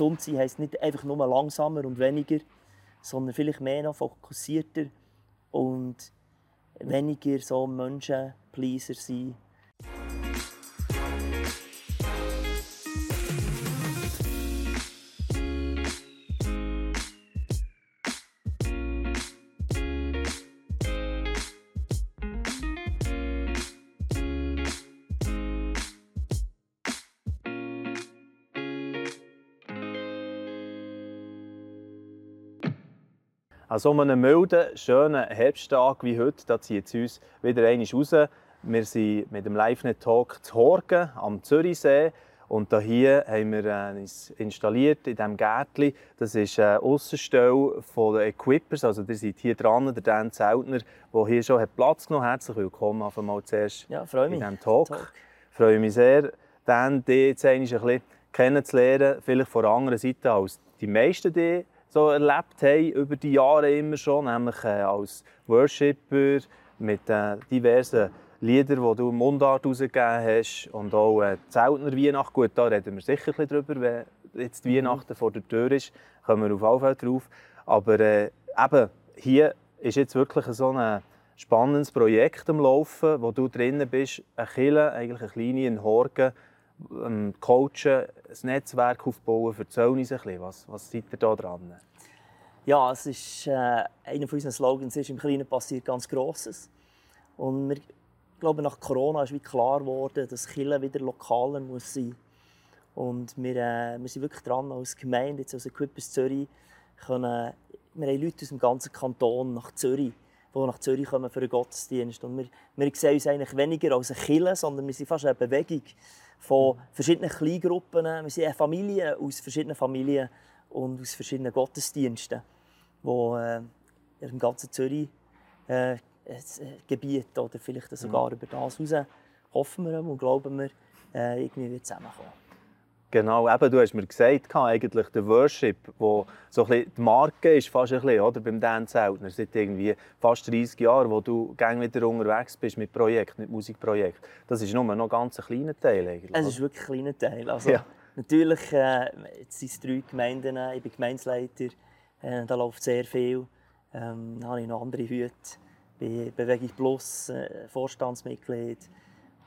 gesund sein heisst nicht einfach nur langsamer und weniger, sondern vielleicht mehr noch fokussierter und weniger so Menschenpleaser sein. So einem milden, schönen Herbsttag wie heute, da zieht es uns wieder einmal raus. Wir sind mit dem LiveNet-Talk zu Horgen am Zürichsee. Und hier haben wir äh, uns installiert in diesem Gärtchen. Das ist eine Aussenstelle der Equippers. Also, ihr seid hier dran, der Dan Zeltner, der hier schon Platz genommen hat. Herzlich willkommen auf einmal zuerst ja, in diesem Talk. Talk. Ich freue mich sehr, Dan, dich jetzt ein bisschen kennenzulernen. Vielleicht von der anderen Seite als die meisten, die so erlebt haben über die Jahre immer schon, nämlich äh, als Worshipper mit äh, diversen Liedern, die du im Mundart herausgegeben hast und auch äh, Zeltner Weihnacht. Gut, da reden wir sicher ein drüber, wenn jetzt die mhm. Weihnachten vor der Tür ist, kommen wir auf jeden Fall drauf. Aber äh, eben, hier ist jetzt wirklich so ein spannendes Projekt am Laufen, wo du drinnen bist, eine Kille, eigentlich eine kleine in Horgen, ähm, coachen, ein Netzwerk aufbauen. Erzähl uns ein bisschen, was, was seid ihr da dran? Ja, es ist, äh, einer von unseren Slogans ist, im Kleinen passiert ganz Grosses. Und wir glauben, nach Corona ist wie klar geworden, dass Kille wieder lokaler muss sein Und wir, äh, wir sind wirklich dran, als Gemeinde, jetzt als Equippers Zürich, können, wir haben Leute aus dem ganzen Kanton nach Zürich, die nach Zürich kommen für einen Gottesdienst. Und wir, wir sehen uns eigentlich weniger als eine Kille, sondern wir sind fast eine Bewegung von verschiedenen Kleingruppen. Wir sind eine Familie aus verschiedenen Familien und aus verschiedenen Gottesdiensten, die äh, im ganzen Zürich äh, Gebiet oder vielleicht sogar mhm. über das hinaus hoffen wir und glauben wir, äh, irgendwie wird zusammenkommen. Genau, eben, du hast mir gesagt, eigentlich der Worship, wo so ein die Marke ist, fast ein bisschen, oder, beim Dan Zeltner, seit irgendwie fast 30 Jahren, wo du gang wieder unterwegs bist mit Projekten, mit Musikprojekten. Das ist nur noch ein ganz kleiner Teil eigentlich. Es ist wirklich ein kleiner Teil. Also, ja. Natürlich, äh, jetzt sind es drei Gemeinden, ich bin Gemeinsleiter, äh, da läuft sehr viel. Ähm, dann habe ich noch andere Hüte, bin Bewegung Plus, äh, Vorstandsmitglied.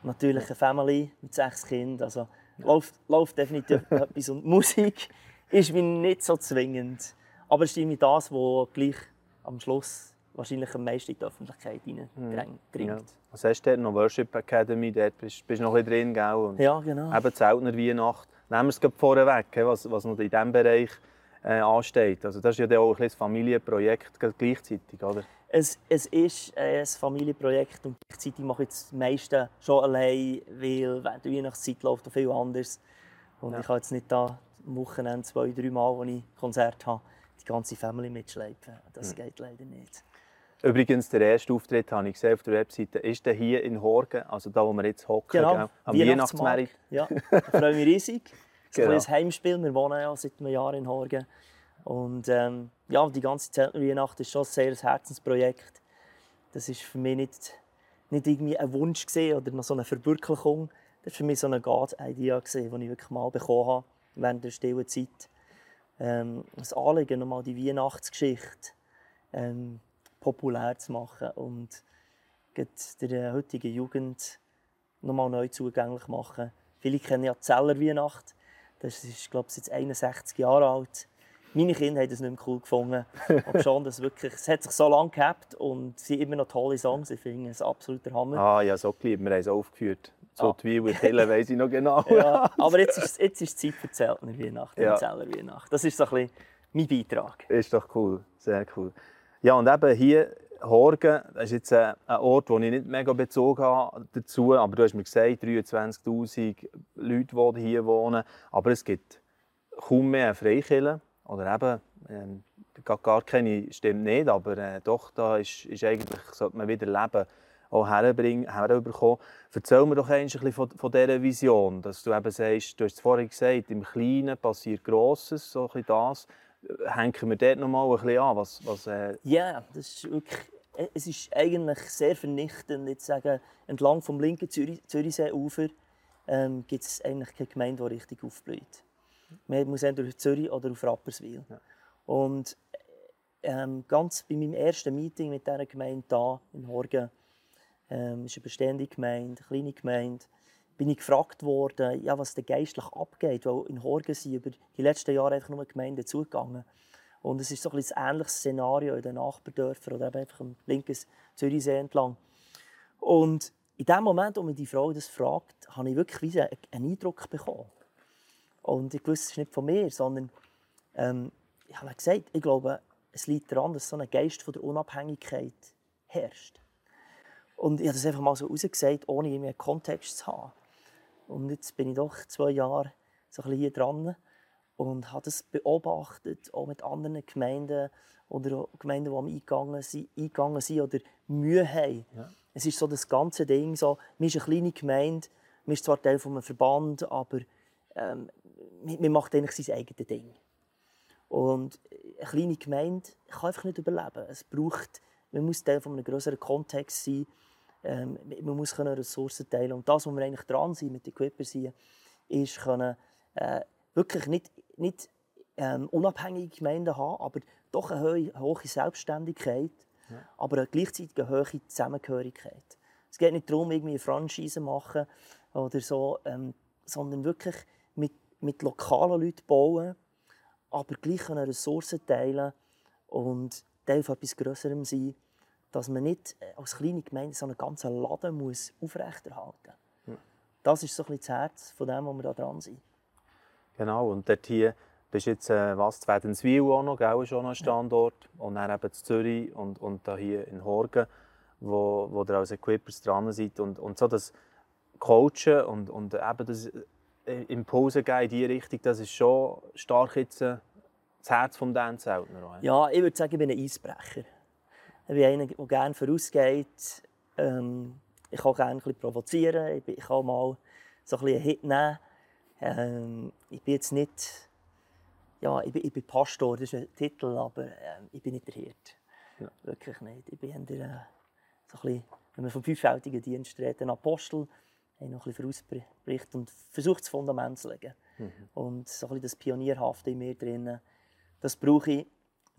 Natürlich eine Family mit sechs Kindern. Also, läuft, läuft definitiv etwas. Und Musik ist mir nicht so zwingend. Aber es ist irgendwie das, was gleich am Schluss wahrscheinlich am meisten in die Öffentlichkeit hineindringt. Mhm. Ja. Was hast du dort noch? Worship Academy, dort bist du noch ein bisschen drin, gell? Und ja, genau. Eben Zeltner Weihnacht. Nehmen wir es vorweg, was, was noch in diesem Bereich äh, ansteht. Also das ist ja auch ein Familienprojekt gleichzeitig, oder? Es, es ist ein Familienprojekt und gleichzeitig mache ich das meiste schon allein, weil während der Weihnachtszeit läuft viel anders. Und ja. ich kann jetzt nicht da am Wochenende zwei, drei Mal, wo ich Konzert habe, die ganze Familie mitschleifen. Das mhm. geht leider nicht. Übrigens, der erste Auftritt, habe ich gesehen auf der Webseite, ist der hier in Horgen, also da, wo wir jetzt hocken, genau, am Weihnachtsmarkt. Ja, da freue ich mich riesig. Genau. ein Heimspiel, wir wohnen ja seit einem Jahr in Horgen. Und ähm, ja, die ganze Zeltner Weihnacht ist schon ein sehr Herzensprojekt. Das ist für mich nicht, nicht irgendwie ein Wunsch oder noch so eine Verwirklichung. Das war für mich so eine God-Idee, die ich wirklich mal bekommen habe während der stillen Zeit. Ähm, das Anliegen, nochmal die Weihnachtsgeschichte ähm, populär zu machen und der heutigen Jugend nochmal neu zugänglich machen. Viele kennen ja die Zeller Weihnacht. Das ist, glaube ich, jetzt 61 Jahre alt. Meine Kinder haben das nicht mehr cool gefunden. Aber schon, das wirklich, es hat sich so lange gehabt und es sind immer noch tolle Songs. Ich finde es absoluter Hammer. Ah ja, so geliebt. Wir haben es aufgeführt. So ah. die wie Hille weiss ich noch genau. ja, aber jetzt ist, jetzt ist Zeit für Zeltner Weihnacht, ja. Zeller Weihnacht. Das ist so ein bisschen mein Beitrag. Ist doch cool, sehr cool. Ja, und eben hier Horgen, das ist jetzt ein Ort, wo ich nicht mega bezogen habe dazu, aber du hast mir gesagt, 23'000 Leute, die hier wohnen, aber es gibt kaum mehr Freikirchen. Oder eben, ähm, gar keine stimmt nicht, aber äh, doch, da ist, ist eigentlich, sollte man wieder Leben auch herbringen, herbekommen. Erzähl mir doch ein bisschen von, von dieser Vision, dass du eben sagst, du hast es vorhin gesagt, im Kleinen passiert Grosses, so das. Hängen wir dort noch mal ein bisschen an? Was, was, äh... Ja, das ist wirklich, äh, es ist eigentlich sehr vernichtend, jetzt sagen, entlang vom linken Zürich, Zürichseeufer ähm, gibt es eigentlich keine Gemeinde, die richtig aufblüht. Man muss entweder auf Zürich oder auf Rapperswil. Ja. Und ähm, ganz bei meinem ersten Meeting mit dieser Gemeinde hier in Horgen, ähm, ist eine bestehende Gemeinde, eine kleine Gemeinde, bin ich gefragt worden, ja, was da geistlich abgeht, weil in Horgen sind über die letzten Jahre einfach nur Gemeinden zugegangen. Und es ist so ein, ein ähnliches Szenario in den Nachbardörfern oder einfach am linken Zürichsee entlang. Und in dem Moment, wo mir die Frau das fragt, habe ich wirklich einen Eindruck bekommen. Und ich wusste es ist nicht von mir, sondern ähm, ich habe gesagt, ich glaube, es liegt daran, dass so ein Geist von der Unabhängigkeit herrscht. Und ich habe das einfach mal so rausgesagt, ohne irgendwie einen Kontext zu haben. Und jetzt bin ich doch zwei Jahre so ein bisschen hier dran und habe das beobachtet, auch mit anderen Gemeinden oder Gemeinden, die eingegangen sind, eingegangen sind oder Mühe haben. Ja. Es ist so das ganze Ding, so, man ist eine kleine Gemeinde, man ist zwar Teil von einem Verband, aber ähm, man macht eigentlich sein eigenes Ding. Und eine kleine Gemeinde kann einfach nicht überleben. Es braucht, man muss Teil von einem größeren Kontext sein, ähm, man muss Ressourcen teilen. Und das, was wir eigentlich dran sind mit den Equippers hier, ist können, äh, wirklich nicht, nicht ähm, unabhängige Gemeinden haben, aber doch eine hohe, hohe Selbstständigkeit, ja. aber eine gleichzeitig eine hohe Zusammengehörigkeit. Es geht nicht darum, irgendwie eine Franchise zu machen oder so, ähm, sondern wirklich mit, mit lokalen Leuten bauen, aber gleich Ressourcen teilen und Teil von etwas Größerem sein, dass man nicht äh, als kleine Gemeinde so einen ganzen Laden muss aufrechterhalten muss. Ja. Das ist so ein bisschen das Herz von dem, wo wir da dran sind. Genau, und dort hier bist jetzt äh, was, zu Wädenswil auch noch, gell, ist auch noch ein Standort. Und dann eben in Zürich und, und da hier in Horgen, wo, wo ihr als Equippers dran seid. Und, und so das Coachen und, und eben das äh, Impulse geben in diese Richtung, das ist schon stark jetzt äh, das Herz des Dan Zeltner. Ja, ich würde sagen, ich bin ein Eisbrecher. Ich bin einer, der gerne vorausgeht. Ähm, ich kann gerne ein bisschen provozieren. Ich, kann mal so ein bisschen einen Hit nehmen. Ähm, ich bin jetzt nicht... Ja, ich bin, ich bin Pastor, das ist ein Titel, aber ähm, ich bin nicht der Hirt. Ja. Wirklich nicht. Ich bin der, äh, so ein bisschen, wenn man vom fünffältigen Dienst redet, ein Apostel, der noch ein bisschen vorausbricht und versucht, das Fundament zu legen. Mhm. Und so ein bisschen das Pionierhafte in mir drin, das brauche ich,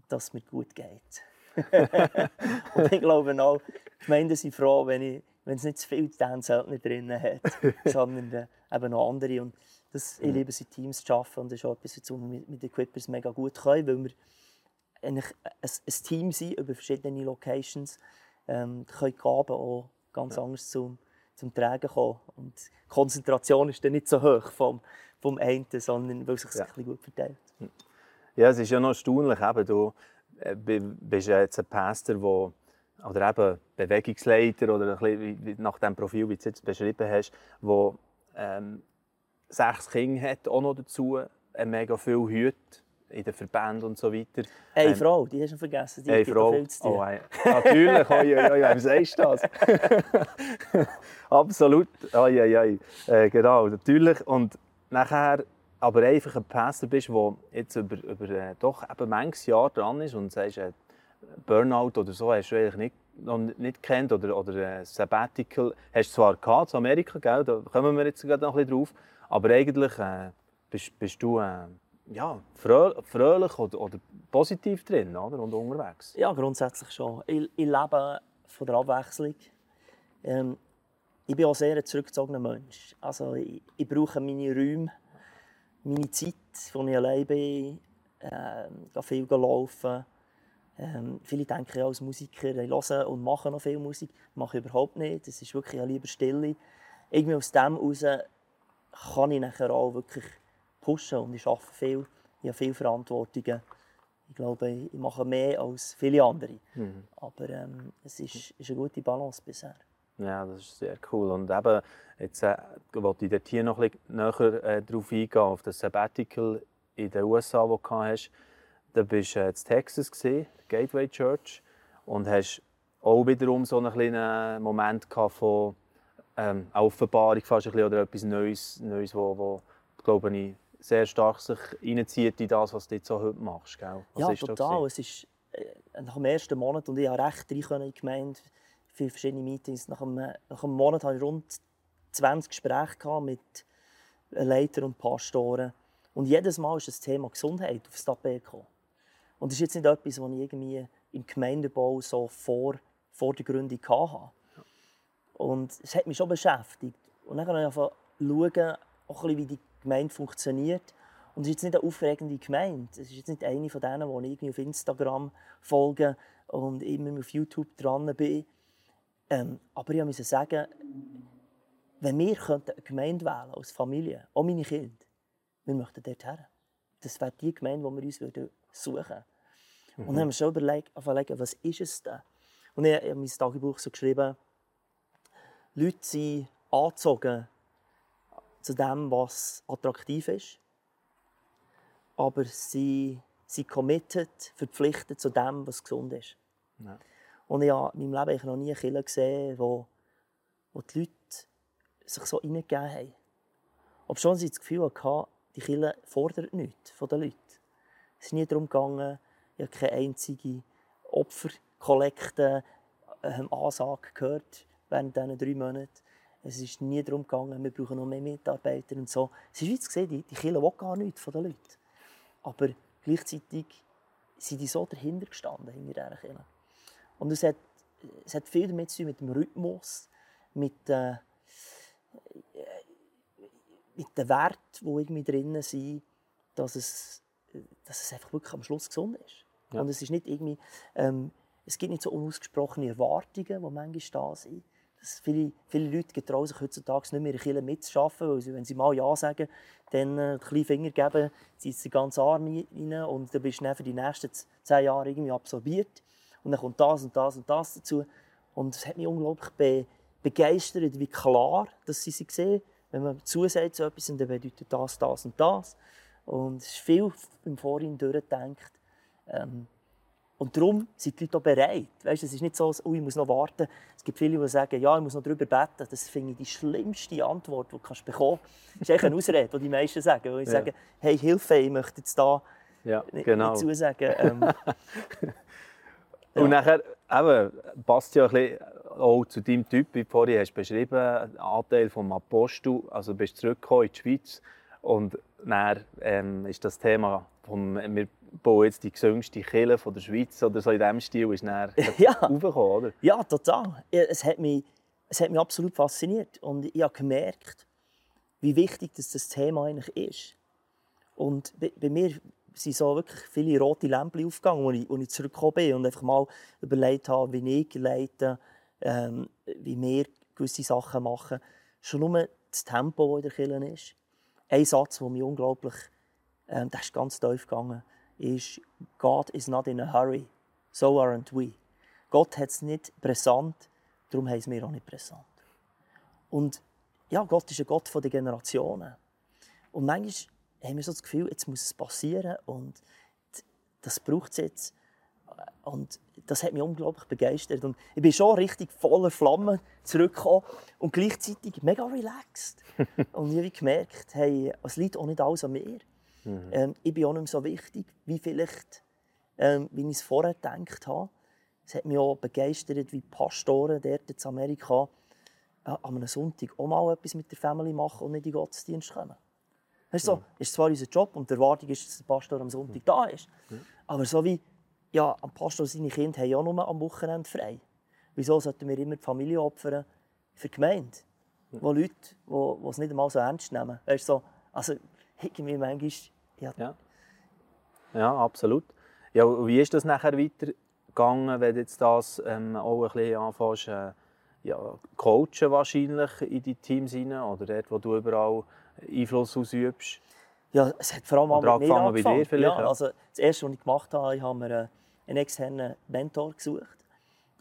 dass es mir gut geht. und ich glaube auch, die Gemeinden sind froh, wenn, ich, wenn es nicht zu viel Tänze drin hat, sondern äh, eben noch andere. Und das, ich liebe es, in Teams zu arbeiten und das ist auch etwas, was wir mit, mit Equippers mega gut können, weil wir eigentlich ein, ein Team sind über verschiedene Locations, ähm, können Gaben auch ganz ja. anders zum, zum Tragen kommen. Und die Konzentration ist dann nicht so hoch vom, vom einen, sondern weil es sich ja. ein gut verteilt. Ja, es ist ja noch erstaunlich, eben, du äh, bist jetzt ein Pastor, der oder eben Bewegungsleiter oder ein bisschen nach dem Profil, wie du es jetzt beschrieben hast, wo ähm, sechs Kinder hat, auch noch dazu, mega viel Hüte in den Verbänden und so weiter. Eine ähm, Frau, die hast du vergessen, die eine Frau. viel zu tun. Oh, ein, natürlich, oi, oi, oi, wem sagst du das? Absolut, oi, oi, oi. Äh, genau, natürlich. Und nachher aber einfach ein Pastor bist, der jetzt über, über äh, doch eben manches Jahr dran ist und sagst, äh, Burnout oder so hast du eigentlich nicht, noch nicht kennt oder, oder äh, Sabbatical hast du zwar gehabt, in Amerika, gell, da kommen wir jetzt gerade noch ein bisschen drauf, aber eigentlich äh, bist, bist du äh, ja, frö fröhlich oder, oder positiv drin oder, und unterwegs. Ja, grundsätzlich schon. Ich, ich lebe von der Abwechslung. Ähm, ich bin auch sehr ein zurückgezogener Mensch. Also ich, ich brauche meine Räume meine Zeit, als ich allein bin, äh, viel laufen. Ähm, viele denken ja als Musiker, ich höre und mache noch viel Musik. Das mache ich überhaupt nicht. Das ist wirklich lieber Stille. Irgendwie aus dem heraus kann ich nachher auch wirklich pushen und ich arbeite viel. Ich habe viele Verantwortungen. Ich glaube, ich mache mehr als viele andere. Mhm. Aber ähm, es ist, ist eine gute Balance bisher. Ja, das ist sehr cool. Und eben, jetzt äh, wollte ich dort hier noch ein bisschen näher äh, darauf eingehen, auf das Sabbatical in den USA, das du hast. Da bist du äh, in Texas, gewesen, Gateway Church, und hast auch wiederum so einen kleinen Moment von ähm, Offenbarung fast ein bisschen, oder etwas Neues, Neues wo, wo glaube ich, sehr stark sich reinzieht in das, was du jetzt so heute machst. Gell? ja, total. Es ist äh, nach dem ersten Monat, und ich habe recht rein in die Gemeinde, viele verschiedene Meetings. Nach einem, nach einem Monat hatte ich rund 20 Gespräche mit Leitern und Pastoren. Und jedes Mal ist das Thema Gesundheit aufs Tapet gekommen. Und das ist jetzt nicht etwas, was ich irgendwie im Gemeindebau so vor, vordergründig hatte. Und es hat mich schon beschäftigt. Und dann habe ich einfach schauen, auch ein bisschen, wie die Gemeinde funktioniert. Und es ist jetzt nicht eine aufregende Gemeinde. Es ist jetzt nicht eine von denen, die ich irgendwie auf Instagram folge und immer auf YouTube dran bin. Ähm, aber ich musste sagen, wenn wir eine Gemeinde wählen als Familie, auch meine Kinder, wir möchten dort her. Das wäre die Gemeinde, die wir uns suchen würden. Mhm. Und dann haben wir schon überlegt, was ist es denn? Und ich habe mein Tagebuch so geschrieben, Leute sind angezogen zu dem, was attraktiv ist, aber sie sind committed, verpflichtet zu dem, was gesund ist. Ja. Und ich habe in meinem Leben noch nie Kirche gesehen, wo, wo die Leute sich so hineingegeben haben. Ob schon sie das Gefühl hatten, die Kirche fordert nichts von den Leuten. Es ist nie darum gegangen, ich habe keine einzige Opferkollekte ähm, Ansage gehört während diesen drei Monaten. Es ist nie darum gegangen, wir brauchen noch mehr Mitarbeiter und so. Es ist wie zu sehen, die, die Kirche will gar nichts von den Leuten. Aber gleichzeitig sind die so dahinter gestanden, hinter dieser Kirche. Und es hat, es hat viel damit zu tun mit dem Rhythmus, mit, äh, mit den Werten, die irgendwie drin sind, dass es, dass es einfach wirklich am Schluss gesund ist. Ja. Und es ist nicht irgendwie, ähm, es gibt nicht so unausgesprochene Erwartungen, die manchmal da sind. Viele, viele Leute getrauen sich heutzutage nicht mehr in Kirche mitzuschaffen, weil sie, wenn sie mal Ja sagen, dann äh, einen kleinen Finger geben, ziehen sie ganz Arm rein und dann bist du dann für die nächsten zehn Jahre irgendwie absorbiert. Und dann kommt das und das und das dazu. Und es hat mich unglaublich be begeistert, wie klar dass sie sich sehen. Wenn man zusagt zu etwas, dann bedeutet das, das und das. Und es ist viel im Vorhinein durchgedacht. Ähm, und darum sind die Leute auch bereit. Weißt, es ist nicht so, oh, ich muss noch warten. Es gibt viele, die sagen, ja, ich muss noch darüber beten. Das finde ich die schlimmste Antwort, die du kannst bekommen kannst. Das ist eigentlich eine Ausrede, die die meisten sagen. Weil ich ja. sage, hey, Hilfe, ich möchte jetzt da ja, genau. nicht zusagen. Ähm, ja. Und nachher eben, passt ja ein bisschen auch zu deinem Typ, wie du vorhin hast beschrieben, Anteil vom Apostel. Also du bist zurückgekommen in die Schweiz und dann ähm, ist das Thema, vom, wir bauen jetzt die gesüngste von der Schweiz oder so in diesem Stil, ist dann ja. aufgekommen, oder? Ja, total. Es hat, mich, es hat mich absolut fasziniert und ich habe gemerkt, wie wichtig das, das Thema eigentlich ist. Und bei, bei mir sind so wirklich viele rote Lämpchen aufgegangen, als ich, als ich zurückgekommen bin und einfach mal überlegt habe, wie ich leite, ähm, wie wir gewisse Sachen machen. Schon nur das Tempo, das in der Kirche ist. Ein Satz, der mich unglaublich, ähm, das ist ganz tief gegangen, ist «God is not in a hurry, so aren't we». Gott hat es nicht brisant, darum haben wir auch nicht brisant. Und ja, Gott ist ein Gott der Generationen. Und manchmal haben wir so das Gefühl, jetzt muss es passieren und das braucht es jetzt. Und das hat mich unglaublich begeistert. Und ich bin schon richtig voller Flammen zurückgekommen und gleichzeitig mega relaxed. und ich habe gemerkt, hey, es liegt auch nicht alles an mir. Mhm. Ähm, ich bin auch nicht mehr so wichtig, wie vielleicht, ähm, wie ich es vorher gedacht habe. Es hat mich auch begeistert, wie Pastoren dort in Amerika äh, an einem Sonntag auch mal etwas mit der Familie machen und nicht in den Gottesdienst kommen. Weißt du, so, ist zwar unser Job und die Erwartung ist, dass der Pastor am Sonntag da ist. Aber so wie, ja, am Pastor seine Kinder haben ja nur am Wochenende frei. Wieso sollten wir immer die Familie opfern für die Gemeinde? Wo Leute, die es nicht einmal so ernst nehmen. Weißt so, also irgendwie manchmal, ja. ja. Ja, absolut. Ja, wie ist das nachher weitergegangen, wenn jetzt das ähm, auch ein bisschen anfängst, äh, ja, coachen wahrscheinlich in die Teams rein oder dort, wo du überall Einfluss ausübst? Ja, es hat vor allem Oder mit mir angefangen. Bei dir vielleicht, ja, also das Erste, was ich gemacht habe, ich habe mir äh, einen externen Mentor gesucht.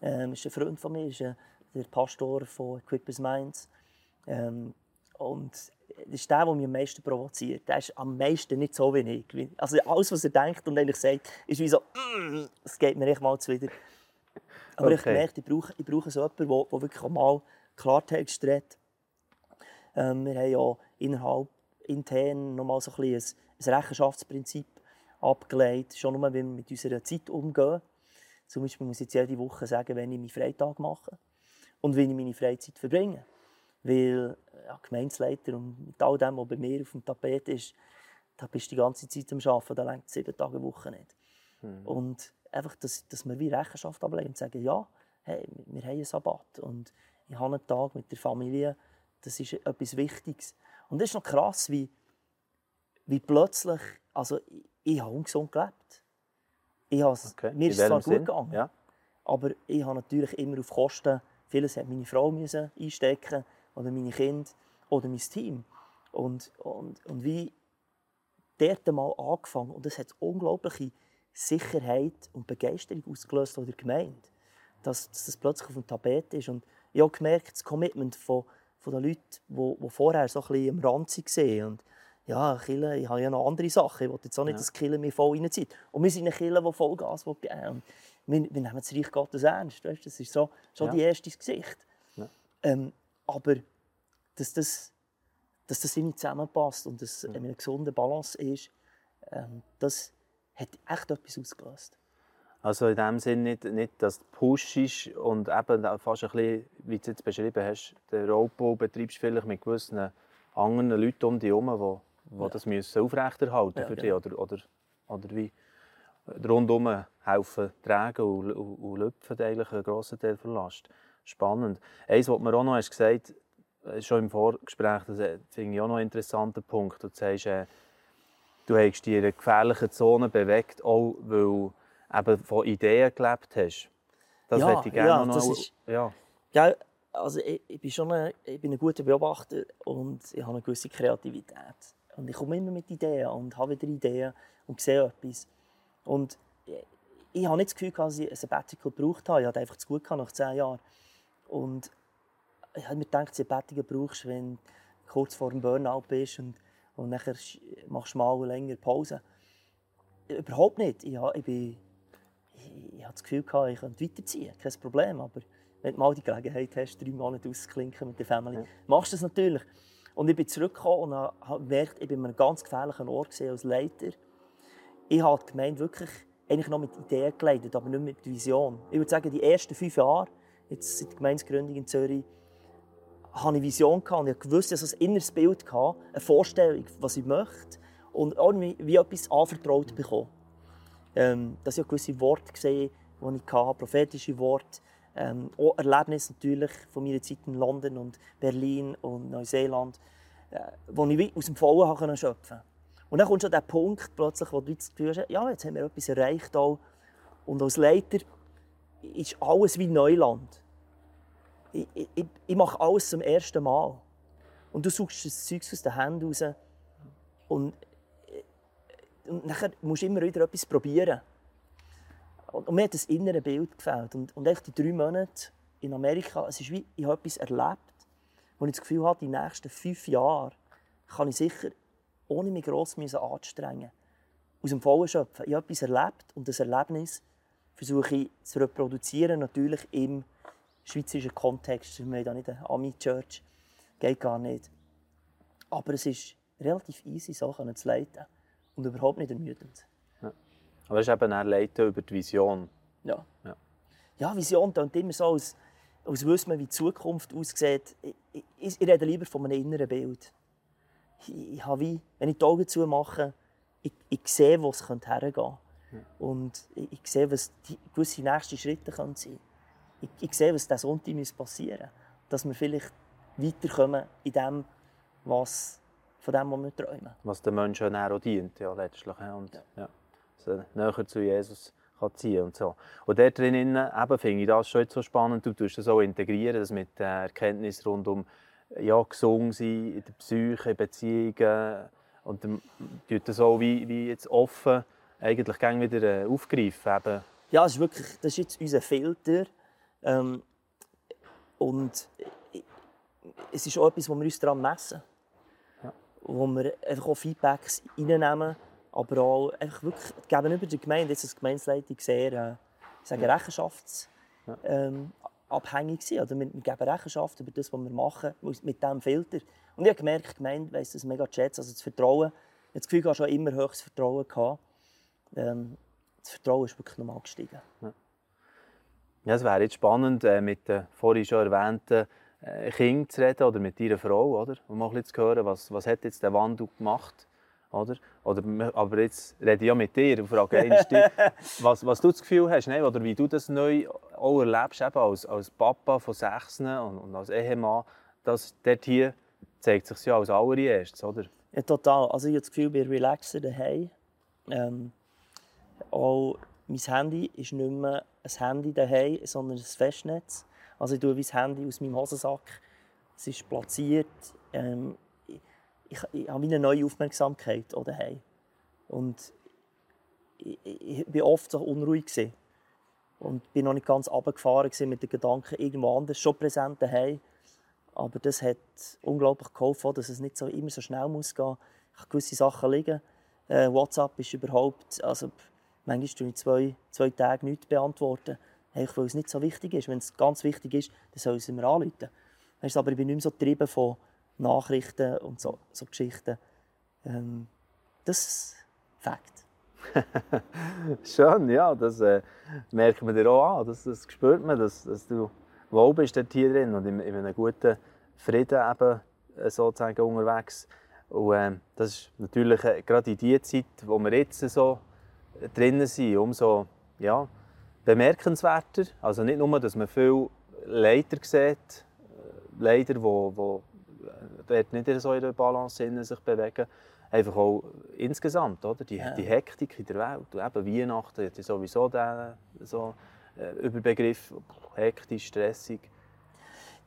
Ähm, ist ein Freund von mir, ist äh, der Pastor von Equippers Minds. Ähm, und das ist der, der mich am meisten provoziert. Der ist am meisten nicht so wie ich. Also alles, was er denkt und eigentlich sagt, ist wie so, mm, es geht mir echt mal zuwider. Aber okay. ich merke, ich brauche, ich brauche so jemanden, der, der wirklich mal Klartext redet. Ähm, wir haben ja innerhalb intern noch mal so ein, ein, Rechenschaftsprinzip abgelegt, schon nur, wie wir mit unserer Zeit umgehen. Zum Beispiel muss ich jetzt jede Woche sagen, wenn ich meinen Freitag mache und wie ich meine Freizeit verbringe. Weil ja, Gemeindeleiter und mit all dem, was bei mir auf dem Tapet ist, da bist du die ganze Zeit am Arbeiten, da längt sieben Tage Woche nicht. Mhm. Und einfach, dass, dass wir wie Rechenschaft ablegen und sagen, ja, hey, wir haben einen Sabbat und ich habe einen Tag mit der Familie, das ist etwas Wichtiges. Und es ist noch krass, wie, wie plötzlich, also ich, ich habe ungesund gelebt. Ich okay. Mir ist es zwar gut gegangen, ja. aber ich habe natürlich immer auf Kosten, vieles hat meine Frau müssen einstecken oder meine Kinder oder mein Team. Und, und, und wie dort mal angefangen und es hat unglaubliche Sicherheit und Begeisterung ausgelöst von der Gemeinde, dass, dass das plötzlich auf dem Tapet ist. Und ich habe gemerkt, das Commitment von, von den Leuten, die, die vorher so ein bisschen am Rand waren. Und ja, Kille, ich habe ja noch andere Sachen. Ich will jetzt auch nicht, ja. dass Kille mir voll reinzieht. Und wir sind eine Kille, die Vollgas geben will. Wir, wir nehmen das Reich Gottes ernst. Weißt? Das ist so, schon ja. die erste Gesicht. Ja. Ähm, aber dass das, dass das irgendwie zusammenpasst und dass ja. eine gesunde Balance ist, ähm, das hat echt etwas ausgelöst. Also in dem Sinne nicht, nicht dass du pushst und eben fast ein bisschen, wie du es jetzt beschrieben hast, den Rohbau betreibst vielleicht mit gewissen anderen Leuten um dich herum, die, die ja. das müssen aufrechterhalten ja, für dich genau. oder, oder, oder wie rundum helfen tragen und, und, und lüpfen eigentlich einen grossen Teil der Last. Spannend. Eins, was mir auch noch hast gesagt schon im Vorgespräch, das finde ich auch noch einen interessanten Punkt. Du sagst, äh, du hast dich in einer gefährlichen Zone bewegt, auch weil du eben von Ideen gelebt hast. Das ja, ich gerne ja, noch... Das ist, ja. ja, also ich, ich, bin schon ein, ich bin ein guter Beobachter und ich habe eine gewisse Kreativität. Und ich komme immer mit Ideen und habe wieder Ideen und sehe etwas. Und ich, ich habe nicht das Gefühl, dass ich ein Sabbatical gebraucht habe. Ich hatte einfach zu gut nach zehn Jahren. Und ich habe mir gedacht, Sabbatical brauchst wenn du kurz vor dem Burnout bist und, und nachher machst du mal länger Pause. Überhaupt nicht. Ich, ich, bin, ich, ich hatte das Gefühl, ich könnte weiterziehen, kein Problem. Aber wenn du mal die Gelegenheit hast, drei Monate auszuklinken mit der Familie, ja. machst du das natürlich. Und ich bin zurückgekommen und habe gemerkt, ich bin an einem ganz gefährlichen Ort als Leiter. Ich habe die Gemeinde wirklich eigentlich noch mit Ideen geleitet, aber nicht mit Vision. Ich würde sagen, die ersten fünf Jahre, jetzt seit der Gemeindegründung in Zürich, hatte ich eine Vision und ich wusste, dass ein inneres Bild hatte, eine Vorstellung, was ich möchte und irgendwie wie etwas anvertraut bekommen. Ähm, dass ich gewisse Worte gesehen die ich hatte, prophetische Worte, ähm, auch Erlebnisse natürlich von meiner Zeit in London und Berlin und Neuseeland, äh, wo ich aus dem Vollen schöpfen konnte. Und dann kommt schon der Punkt plötzlich, wo du das Gefühl hast, ja, jetzt haben wir etwas erreicht. Auch. Und als Leiter ist alles wie Neuland ich, ich, ich mache alles zum ersten Mal. Und du suchst das Zeug aus den Händen raus. Und, und nachher musst du immer wieder etwas probieren. Und, und mir hat das innere Bild gefällt. Und, und die drei Monate in Amerika, es ist wie, ich habe etwas erlebt, wo ich das Gefühl habe, die nächsten fünf Jahre kann ich sicher, ohne mich gross anzustrengen, aus dem Vollen schöpfen. Ich habe etwas erlebt und das Erlebnis versuche ich zu reproduzieren, natürlich im schweizerischen Kontext. Wir haben hier nicht eine Ami-Church. Geht gar nicht. Aber es ist relativ easy, Sachen zu leiten. Und überhaupt nicht ermüdend. Ja. Aber es ist eben auch Leiten über die Vision. Ja. Ja, ja Vision klingt immer so, als, als wüsste man, wie die Zukunft aussieht. Ich, ich, ich rede lieber von einem inneren Bild. Ich, ich habe wie, wenn ich die Augen zumache, ich, ich sehe, wo es hergehen könnte. Ja. Und ich, ich sehe, was die gewisse nächste Schritte sein können ich, ich sehe, was diesen Sonntag passieren muss. Dass wir vielleicht weiterkommen in dem, was, von dem, was wir träumen. Was den Menschen auch dient, ja, letztlich. Und, ja. Ja, so näher zu Jesus kann ziehen und so. Und dort drinnen eben, finde ich das schon so spannend. Du tust das auch integrieren, das mit der Erkenntnis rund um ja, gesund sein, in der Psyche, Beziehungen. Und dann tut das auch wie, wie jetzt offen eigentlich wieder äh, aufgreifen. Eben. Ja, das ist wirklich das ist jetzt unser Filter ähm, und es ist auch etwas, wo wir uns daran messen. Ja. Wo wir einfach auch Feedbacks reinnehmen, aber auch einfach wirklich gegenüber der Gemeinde, jetzt als Gemeinsleitung sehr äh, sagen, rechenschaftsabhängig ähm, sind. Oder wir, wir geben Rechenschaft über das, was wir machen, mit diesem Filter. Und ich habe gemerkt, die Gemeinde weiss das mega schätzen, also das Vertrauen. Ich das Gefühl, ich habe schon immer höchstes Vertrauen gehabt. Ähm, das Vertrauen ist wirklich nochmal gestiegen. Ja. Ja, es wäre jetzt spannend, äh, mit den vorhin schon erwähnten äh, Kindern zu reden oder mit ihrer Frau, oder? Um mal zu hören, was, was hat jetzt der Wandel gemacht? Oder? Oder, aber jetzt rede ich ja mit dir und frage dich, was, was du das Gefühl hast, ne? oder wie du das neu auch erlebst, eben als, als Papa von Sechsen und, und als Ehemann, dass dort hier zeigt sich ja als allererstes, oder? Ja, total. Also ich habe das Gefühl, wir relaxen daheim. Ähm, auch mein Handy ist nicht mehr ein Handy daheim, sondern ein Festnetz. Also ich tue mein Handy aus meinem Hosensack. Es ist platziert. Ähm, ich, ich, ich habe eine neue Aufmerksamkeit daheim. Und ich, ich, war oft so unruhig. Gewesen. Und bin noch nicht ganz runtergefahren mit den Gedanken irgendwo anders, schon präsent daheim. Aber das hat unglaublich geholfen, dass es nicht so immer so schnell muss gehen. Ich habe gewisse Sachen liegen. Äh, WhatsApp ist überhaupt, also manchmal ich zwei, zwei Tage nichts beantworten. Hey, weil es nicht so wichtig ist. Wenn es ganz wichtig ist, dann soll es mir anrufen. Weißt, aber ich bin nicht mehr so getrieben von Nachrichten und so, so Geschichten. Ähm, das ist Fakt. Schön, ja, das äh, merkt man dir auch an. Das, das spürt man, dass, dass du wohl bist hier drin und in, in einem guten Frieden eben, äh, sozusagen unterwegs. Und äh, das ist natürlich äh, gerade in dieser Zeit, wo wir jetzt so drinnen sind, umso ja, bemerkenswerter. Also nicht nur, dass man viele Leiter sieht, äh, Leiter, die, die dort nicht so in der Balance sich bewegen, einfach auch insgesamt, oder? Die, ja. die Hektik in der Welt. Und eben Weihnachten hat sowieso den so, äh, Überbegriff, hektisch, stressig.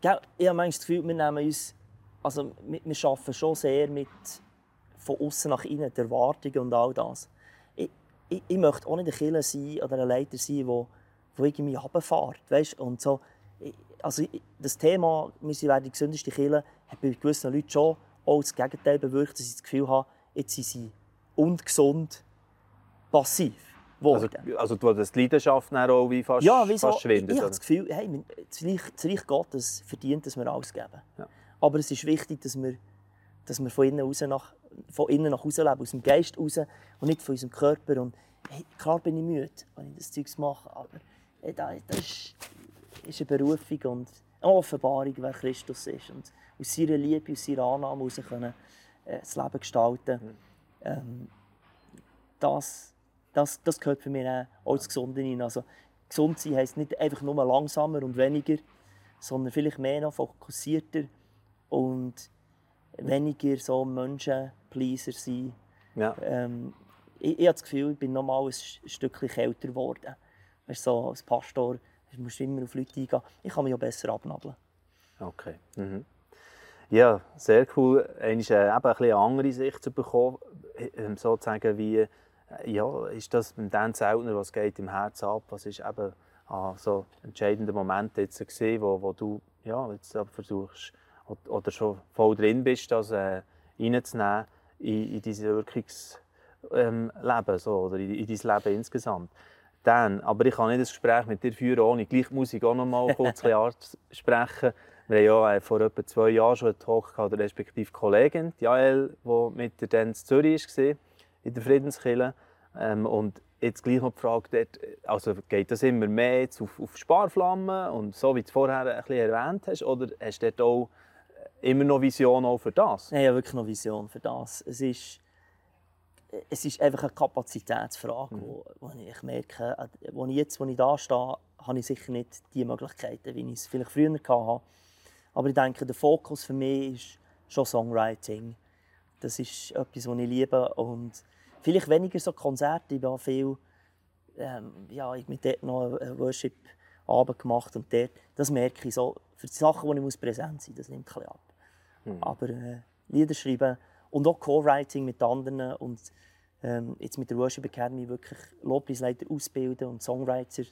Ja, ich habe das Gefühl, wir nehmen uns, also wir, wir arbeiten schon sehr mit von außen nach innen, der Erwartungen und all das. Ich, ich, möchte auch nicht ein Killer sein oder ein Leiter sein, der, der irgendwie runterfährt, weißt? Und so, also das Thema, wir werden die gesündeste Killer, hat bei gewissen Leuten schon auch das Gegenteil bewirkt, dass ich das Gefühl habe, jetzt sind sie ungesund passiv. Also, also du hast die Leidenschaft auch wie fast, ja, wie so, fast schwindet? Ich, ich habe das Gefühl, hey, das Reich, das Reich Gottes verdient, dass wir alles geben. Ja. Aber es ist wichtig, dass wir, dass wir von, innen raus nach, von innen nach außen leben, aus dem Geist raus und nicht von unserem Körper. Und, hey, klar bin ich müde, wenn ich das Zeug mache, aber hey, das, ist, ist eine Berufung und eine Offenbarung, wer Christus ist. Und aus seiner Liebe, aus seiner Annahme heraus können, äh, das Leben gestalten. Mhm. Ähm, das, das, das gehört für mich auch als Gesunde rein. Also, gesund sein heisst nicht einfach nur langsamer und weniger, sondern vielleicht mehr noch fokussierter und weniger so Menschenpleaser sein. Ja. Ähm, ich, ich habe das Gefühl, ich bin noch mal ein Stückchen kälter geworden. Weißt, so als Pastor musst du immer auf Leute eingehen. Ich kann mich ja besser abnabeln. Okay. Mhm. Ja, sehr cool. Einmal äh, eben ein eine andere Sicht zu bekommen, ähm, sozusagen wie, äh, ja, ist das mit Dan Zeltner, was geht im Herzen ab, was ist eben ah, so entscheidende Momente jetzt gesehen, wo, wo du ja, jetzt versuchst oder schon voll drin bist, das äh, reinzunehmen in, in dieses Wirkungsleben ähm, so, oder in, in dein Leben insgesamt. Dann, aber ich kann nicht das Gespräch mit dir führen, ohne gleich Musik auch noch mal kurz sprechen. Wir haben ja äh, vor etwa zwei Jahren schon einen Talk gehabt, respektive Kollegin, Jael, die mit der Dance Zürich war, in der Friedenskirche. Ähm, und jetzt gleich noch die Frage, dort, also geht das immer mehr jetzt auf, auf Sparflammen und so, wie du vorher ein bisschen erwähnt hast, oder hast du dort auch immer noch Vision auch für das? Ja, wirklich noch Vision für das. Es ist, es ist einfach eine Kapazitätsfrage, mhm. wo, wo ich merke, wo ich jetzt, wo ich da stehe, habe ich sicher nicht die Möglichkeiten, wie ich es vielleicht früher hatte. Aber ich denke, der Fokus für mich ist schon Songwriting. Das ist etwas, was ich liebe. Und vielleicht weniger so Konzerte. Ich habe viel, ähm, ja, ich habe dort noch einen Worship-Abend gemacht. Und dort, das merke ich so. Für die Sachen, die ich präsent sein muss, das nimmt ein bisschen ab. Mhm. Aber äh, Lieder schreiben und auch Co-Writing mit anderen. Und ähm, jetzt mit der Worship Academy wirklich Lobpreisleiter ausbilden und Songwriter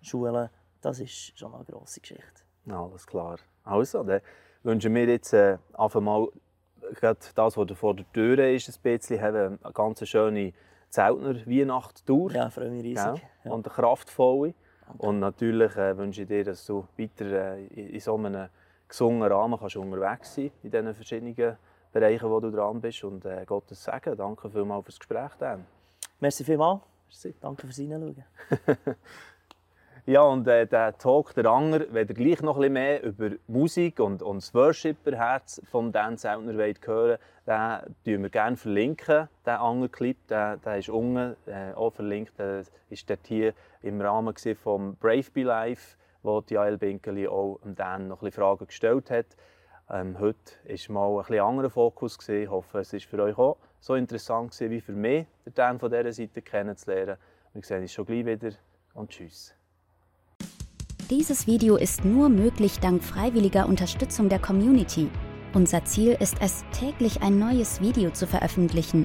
schulen, das ist schon eine grosse Geschichte. Alles klar. Also, dann wünschen wir jetzt äh, einfach mal gerade das, was vor der Tür ist, ein bisschen, haben eine ganz schöne Zeltner Weihnachtstour. Ja, freue mich riesig. Ja. Und eine kraftvolle. Danke. Und natürlich äh, wünsche ich dir, dass du weiter äh, in so einem gesungenen Rahmen kannst unterwegs sein in diesen verschiedenen Bereichen, wo du dran bist. Und äh, Gottes Segen. Danke vielmals für das Gespräch. Dan. Merci vielmals. Merci. Danke fürs Hineinschauen. Ja, und äh, der Talk, der Anger, wenn ihr gleich noch ein bisschen mehr über Musik und, und das Worshipper-Herz von Dan Zeltner wollt hören den verlinken wir gerne verlinken, den Anger-Clip. Der, der ist unten äh, auch verlinkt. Der war dort hier im Rahmen vom Brave Be Life, wo die Jael Binkeli auch Dan noch ein Fragen gestellt hat. Ähm, heute war mal ein bisschen anderer Fokus. Ich hoffe, es war für euch auch so interessant wie für mich, den Dan von dieser Seite kennenzulernen. Wir sehen uns schon gleich wieder und tschüss. Dieses Video ist nur möglich dank freiwilliger Unterstützung der Community. Unser Ziel ist es, täglich ein neues Video zu veröffentlichen.